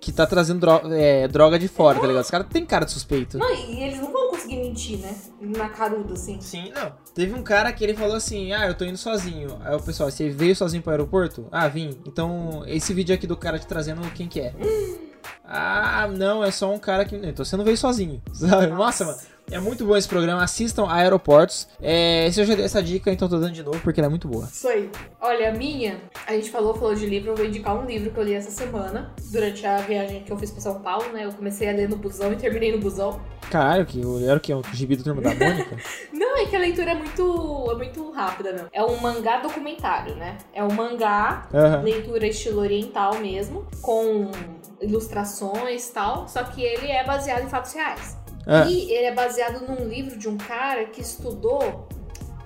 que tá trazendo dro- é, droga de fora, tá ligado? Os caras têm cara de suspeito. Não, e eles não vão mentir, né? Na caruda, assim. Sim, não. Teve um cara que ele falou assim: Ah, eu tô indo sozinho. Aí o pessoal, você veio sozinho pro aeroporto? Ah, vim. Então, esse vídeo aqui do cara te trazendo, quem que é? ah, não, é só um cara que. Então você não veio sozinho. Sabe? Nossa, mano. É muito bom esse programa. Assistam a Aeroportos. É, se eu já dei essa dica, então tô dando de novo porque ela é muito boa. Isso aí. Olha, a minha, a gente falou, falou de livro, eu vou indicar um livro que eu li essa semana, durante a viagem que eu fiz pra São Paulo, né? Eu comecei a ler no busão e terminei no busão. Caralho, que era o que? Um gibi do Turma da Mônica? Não, é que a leitura é muito, é muito rápida, meu. É um mangá documentário, né? É um mangá, Aham. leitura estilo oriental mesmo, com ilustrações e tal, só que ele é baseado em fatos reais. Ah, E ele é baseado num livro de um cara que estudou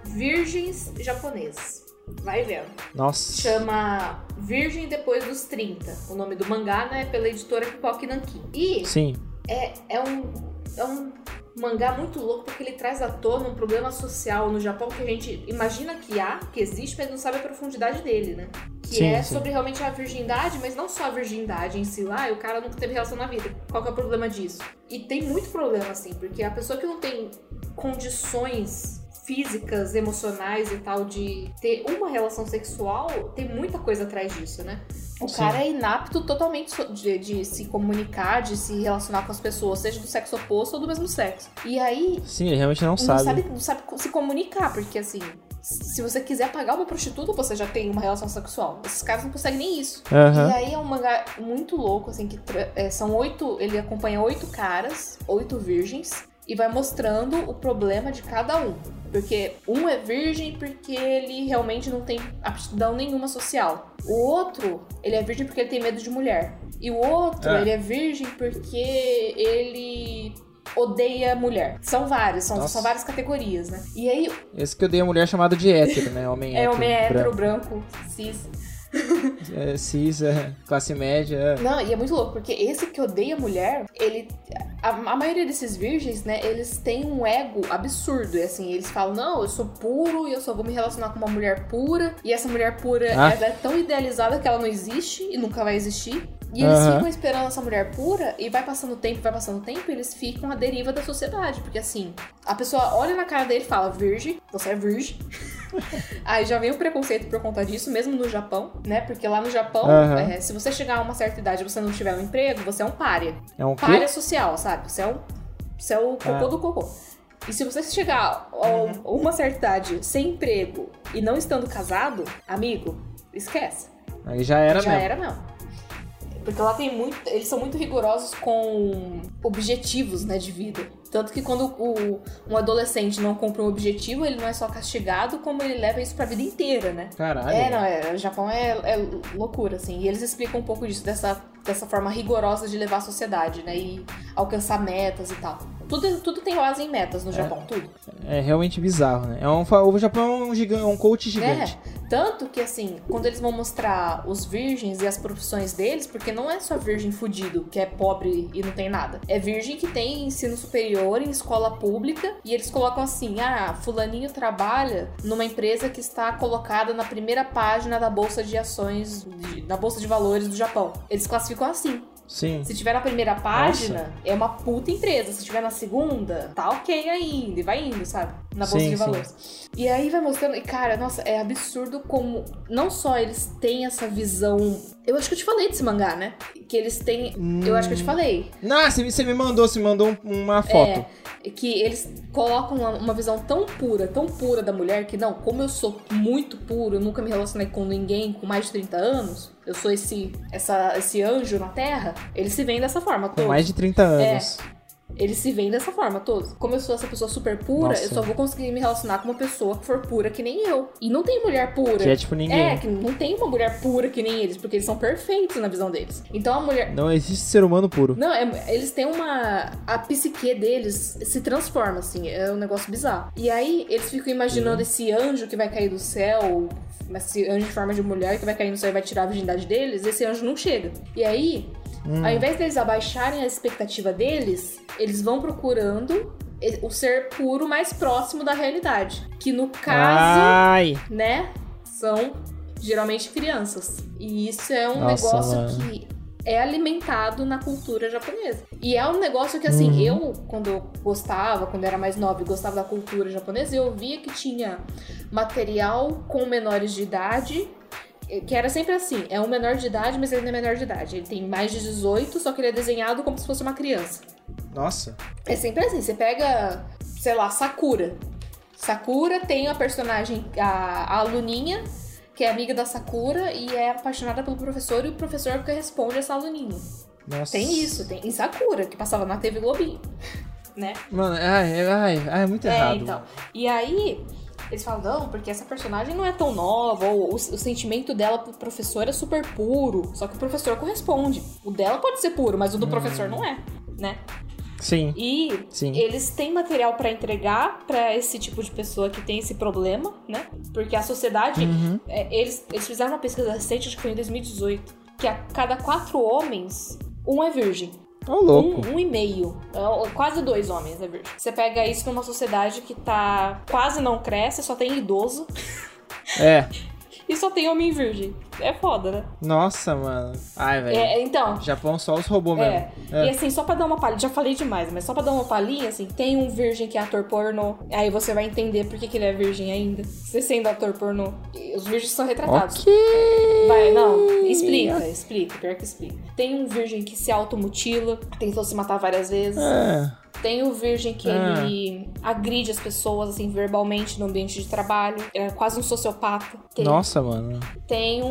virgens japoneses. Vai vendo. nossa. Chama Virgem Depois dos 30. O nome do mangá, né? Pela editora Pipoque Nankin. E Sim. é, é, um, é um mangá muito louco porque ele traz à tona um problema social no Japão que a gente imagina que há, que existe, mas não sabe a profundidade dele, né? Que Sim, é sim. sobre realmente a virgindade, mas não só a virgindade em si lá, o cara nunca teve relação na vida. Qual que é o problema disso? E tem muito problema, assim, porque a pessoa que não tem condições físicas, emocionais e tal de ter uma relação sexual, tem muita coisa atrás disso, né? O Sim. cara é inapto totalmente de, de se comunicar, de se relacionar com as pessoas, seja do sexo oposto ou do mesmo sexo. E aí, Sim, ele realmente não, não sabe. sabe, não sabe se comunicar, porque assim, se você quiser pagar uma prostituta, você já tem uma relação sexual. Esses caras não conseguem nem isso. Aham. E aí é um mangá muito louco, assim, que é, são oito. Ele acompanha oito caras, oito virgens, e vai mostrando o problema de cada um. Porque um é virgem porque ele realmente não tem aptidão nenhuma social. O outro, ele é virgem porque ele tem medo de mulher. E o outro, Ah. ele é virgem porque ele odeia mulher. São vários, são, Nossa. são várias categorias, né? E aí Esse que eu dei a mulher chamada de hétero, né? Homem é hétero. homem hétero, branco. branco, cis. É, cis, é, classe média. é. Não, e é muito louco, porque esse que odeia mulher, ele. A, a maioria desses virgens, né, eles têm um ego absurdo. E assim, eles falam, não, eu sou puro e eu só vou me relacionar com uma mulher pura. E essa mulher pura Ah. ela é tão idealizada que ela não existe e nunca vai existir. E eles Aham. ficam esperando essa mulher pura e vai passando tempo, vai passando tempo, e eles ficam à deriva da sociedade. Porque assim, a pessoa olha na cara dele e fala, virgem, você é virgem. Aí já vem o preconceito por conta disso, mesmo no Japão, né? Porque lá no Japão, Aham. é, se você chegar a uma certa idade e você não tiver um emprego, você é um pária. É um quê? social, sabe? Você é, um, você é o cocô Ah. do cocô. E se você chegar a uma certa idade sem emprego e não estando casado, amigo, esquece. Aí já era Já mesmo. era mesmo. Porque lá tem muito. Eles são muito rigorosos com objetivos, né, de vida. Tanto que quando o, um adolescente não cumpre um objetivo, ele não é só castigado, como ele leva isso pra vida inteira, né? Caralho. É, não, é, o Japão é, é loucura, assim. E eles explicam um pouco disso, dessa, dessa forma rigorosa de levar a sociedade, né? E alcançar metas e tal. Tudo, tudo tem base em metas no Japão, tudo. É realmente bizarro, né? É um, o Japão é um, gigante, um coach gigante. É, tanto que assim, quando eles vão mostrar os virgens e as profissões deles, porque não é só virgem fudido, que é pobre e não tem nada. É virgem que tem ensino superior em escola pública e eles colocam assim: ah, fulaninho trabalha numa empresa que está colocada na primeira página da bolsa de ações, de- da bolsa de valores do Japão. Eles classificam assim. Sim. Se tiver na primeira página, é uma puta empresa. Se tiver na segunda, tá ok ainda. E vai indo, sabe? Na bolsa Sim, de sim. valores. E aí vai mostrando. E cara, nossa, é absurdo como. Não só eles têm essa visão. Eu acho que eu te falei desse mangá, né? Que eles têm. Eu acho que eu te falei. Não, você, você me mandou, você me mandou um- uma foto. É, que eles colocam uma, uma visão tão pura, tão pura da mulher, que não, como eu sou muito puro, eu nunca me relacionei com ninguém com mais de 30 anos, eu sou esse, essa, esse anjo na Terra, eles se veem dessa forma. Com todos. mais de 30 anos. Eles se veem dessa forma, todos. Como eu sou essa pessoa super pura, Nossa. eu só vou conseguir me relacionar com uma pessoa que for pura que nem eu. E não tem mulher pura. Que é tipo ninguém. É, que não tem uma mulher pura que nem eles, porque eles são perfeitos na visão deles. Então a mulher. Não existe ser humano puro. Não, é- eles têm uma. A psique deles se transforma, assim, é um negócio bizarro. E aí eles ficam imaginando esse anjo que vai cair do céu, esse anjo em forma de mulher que vai cair no céu e vai tirar a virgindade deles, esse anjo não chega. E aí, ao invés deles abaixarem a expectativa deles, eles vão procurando o ser puro mais próximo da realidade. Que no caso Ai. né, são geralmente crianças. E isso é um Nossa, negócio mano. que é alimentado na cultura japonesa. E é um negócio que, assim, Uhum. eu, quando eu gostava, quando eu era mais nova e gostava da cultura japonesa, eu via que tinha material com menores de idade. Eh, Que era sempre assim, é um menor de idade, mas ele não é menor de idade. Ele tem mais de 18, só que ele é desenhado como se fosse uma criança. Nossa. É sempre assim, você pega, sei lá, Sakura. Sakura tem a personagem, a, a aluninha, que é amiga da Sakura e é apaixonada pelo professor e o professor que responde essa aluninha. Nossa. Tem isso, tem em Sakura, que passava na TV Globinho, né? Mano, ai, ai, ai, é muito errado. É, então. E aí, eles falam, não, porque essa personagem não é tão nova, ou o, o sentimento dela pro professor é super puro, só que o professor corresponde. O dela pode ser puro, mas o do professor não é, né? Sim. E Sim. eles têm material pra entregar pra esse tipo de pessoa que tem esse problema, né? Porque a sociedade, Uhum. é, eles, eles fizeram uma pesquisa recente, acho que foi em 2018, que a cada quatro homens, um é virgem. Ô, louco. Um, um e meio. É, Quase dois homens é virgem. Você pega isso numa sociedade que tá quase não cresce, só tem idoso É. e só tem homem virgem. É foda, né? Nossa, mano. Ai, velho. É, então, Japão só os robôs É. mesmo. E É. assim, só pra dar uma palhinha, já falei demais, mas só pra dar uma palhinha, assim, tem um virgem que é ator pornô, aí você vai entender por que, que ele é virgem ainda. Você sendo ator pornô. E Os virgens são retratados. Ok. Vai, não, explica, explica, pior que explica. Tem um virgem que se automutila, tentou se matar várias vezes. É. Tem o virgem que Ah. ele agride as pessoas, assim, verbalmente no ambiente de trabalho. É quase um sociopata. Tem, Nossa, mano. tem o,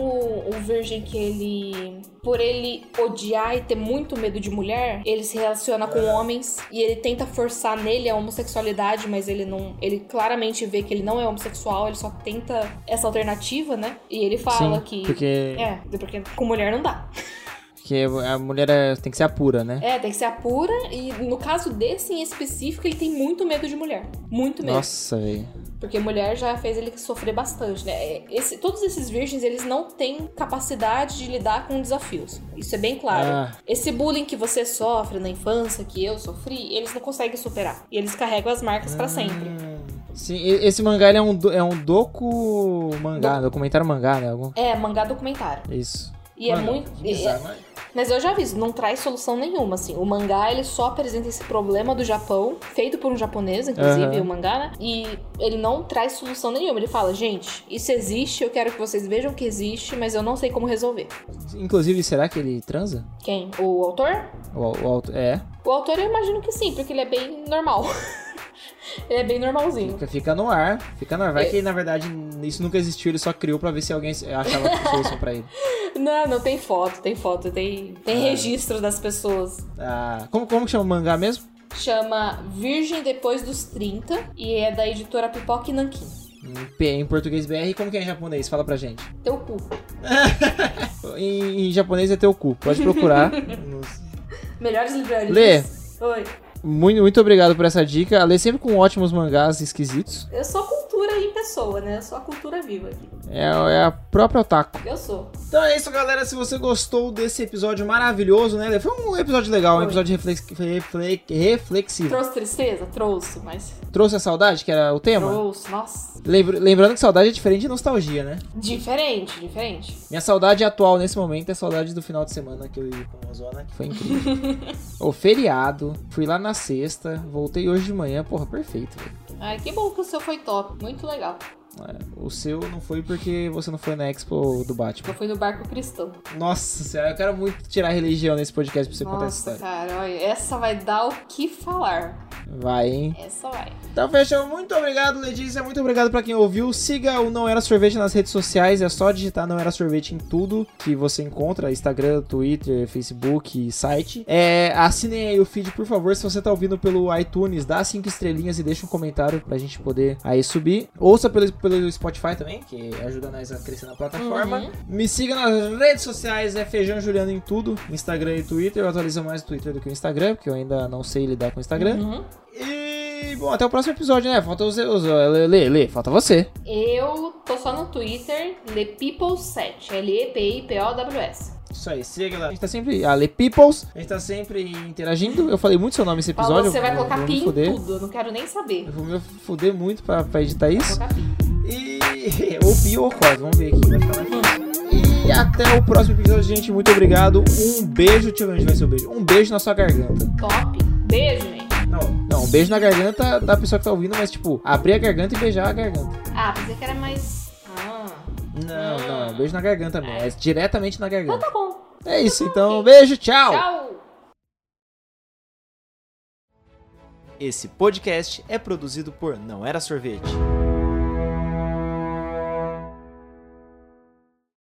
o virgem que ele, por ele odiar e ter muito medo de mulher, ele se relaciona com homens e ele tenta forçar nele a homossexualidade, mas ele não, ele claramente vê que ele não é homossexual, ele só tenta essa alternativa, né? E ele fala Sim, que porque, é, porque com mulher não dá. porque a mulher é- tem que ser a pura, né? É, tem que ser a pura e no caso desse em específico, ele tem muito medo de mulher. Muito medo. Nossa, velho. Porque mulher já fez ele sofrer bastante, né? Esse- todos esses virgens, eles não têm capacidade de lidar com desafios. Isso é bem claro. Ah. Esse bullying que você sofre na infância, que eu sofri, eles não conseguem superar. E eles carregam as marcas pra sempre. Hum, Sim, esse mangá ele é um, do- é um docu mangá, documentário mangá, né? Algum... É, mangá documentário. Isso. E é Mano, muito. que bizarro, é- mas- Mas eu já vi, isso não traz solução nenhuma, assim. O mangá, ele só apresenta esse problema do Japão, feito por um japonês, inclusive, Aham. o mangá, né? E ele não traz solução nenhuma. Ele fala, gente, isso existe, eu quero que vocês vejam que existe, mas eu não sei como resolver. Inclusive, será que ele transa? Quem? O autor? O, o é. O autor eu imagino que sim, porque ele é bem normal. ele é bem normalzinho. Fica, fica no ar. Fica no ar. Vai que, na verdade, isso nunca existiu, ele só criou pra ver se alguém achava que solução pra ele. Não, não tem foto, tem foto, tem, tem Ah. registro das pessoas. Ah, como, como chama o mangá mesmo? Chama Virgem Depois dos 30 e é da editora Pipoca e Nanquim. Em, P- em português BR como que é em japonês? Fala pra gente. Teu cu. Em, em japonês é teu cu. Pode procurar. nos- Melhores livrarias. Lê. Oi. Muito, muito obrigado por essa dica. A Lê sempre com ótimos mangás esquisitos. Eu sou a cultura em pessoa, né? Eu sou a cultura viva aqui. É, é a própria otaku. Eu sou. Então é isso, galera. Se você gostou desse episódio maravilhoso, né? Foi um episódio legal, um Foi. episódio reflex- refle- reflexivo. Trouxe tristeza? Trouxe, mas. Trouxe a saudade, que era o tema? Trouxe, nossa. Lembra- lembrando que saudade é diferente de nostalgia, né? Diferente, diferente. Minha saudade atual nesse momento é saudade do final de semana que eu ia com a Zona, que foi incrível. o feriado, fui lá na sexta, voltei hoje de manhã, porra, perfeito, velho. Ai, que bom que o seu foi top. Muito legal. É, O seu não foi porque você não foi na Expo do Batman. Eu fui no barco cristão. Nossa senhora, eu quero muito tirar religião nesse podcast pra você contar essa Nossa, história. cara, olha, essa vai dar o que falar. Vai, hein? Essa vai. Então fechou. Muito obrigado, Letícia. Muito obrigado pra quem ouviu. Siga o Não Era Sorvete nas redes sociais. É só digitar Não Era Sorvete em tudo que você encontra: Instagram, Twitter, Facebook, site. É, assinem aí o feed, por favor. Se você tá ouvindo pelo iTunes, dá cinco estrelinhas e deixa um comentário pra gente poder aí subir. Ouça pelo, pelo Spotify também, que ajuda nós a crescer na plataforma. Uhum. Me siga nas redes sociais, é Feijão Juliano em tudo: Instagram e Twitter. Eu atualizo mais o Twitter do que o Instagram, porque eu ainda não sei lidar com o Instagram. Uhum. E, bom, até o próximo episódio, né? Falta os. os Lê, Lê, Lê, falta você. Eu tô só no Twitter, LePeople7. L-E-P-I-P-O-W-S. Isso aí, siga lá. A gente tá sempre. A Le Peoples, a gente tá sempre interagindo. Eu falei muito seu nome nesse episódio. você vai eu colocar vou pi em tudo, eu não quero nem saber. Eu vou me fuder muito pra, pra editar Vou isso. colocar pi. E. Ou pi ou quase, vamos ver aqui. Vai ficar mais. E até o próximo episódio, gente. Muito obrigado. Um beijo. Deixa eu ver onde vai ser o beijo. Um beijo na sua garganta. Top. Beijo, gente. Não, não, um beijo na garganta da pessoa que tá ouvindo, mas tipo, abrir a garganta e beijar a garganta. Ah, pensei que era mais. Ah. Não, não, é um beijo na garganta mesmo. É diretamente na Então garganta. tá bom. É isso, então. Beijo, Tchau. Esse podcast é produzido por Não Era Sorvete.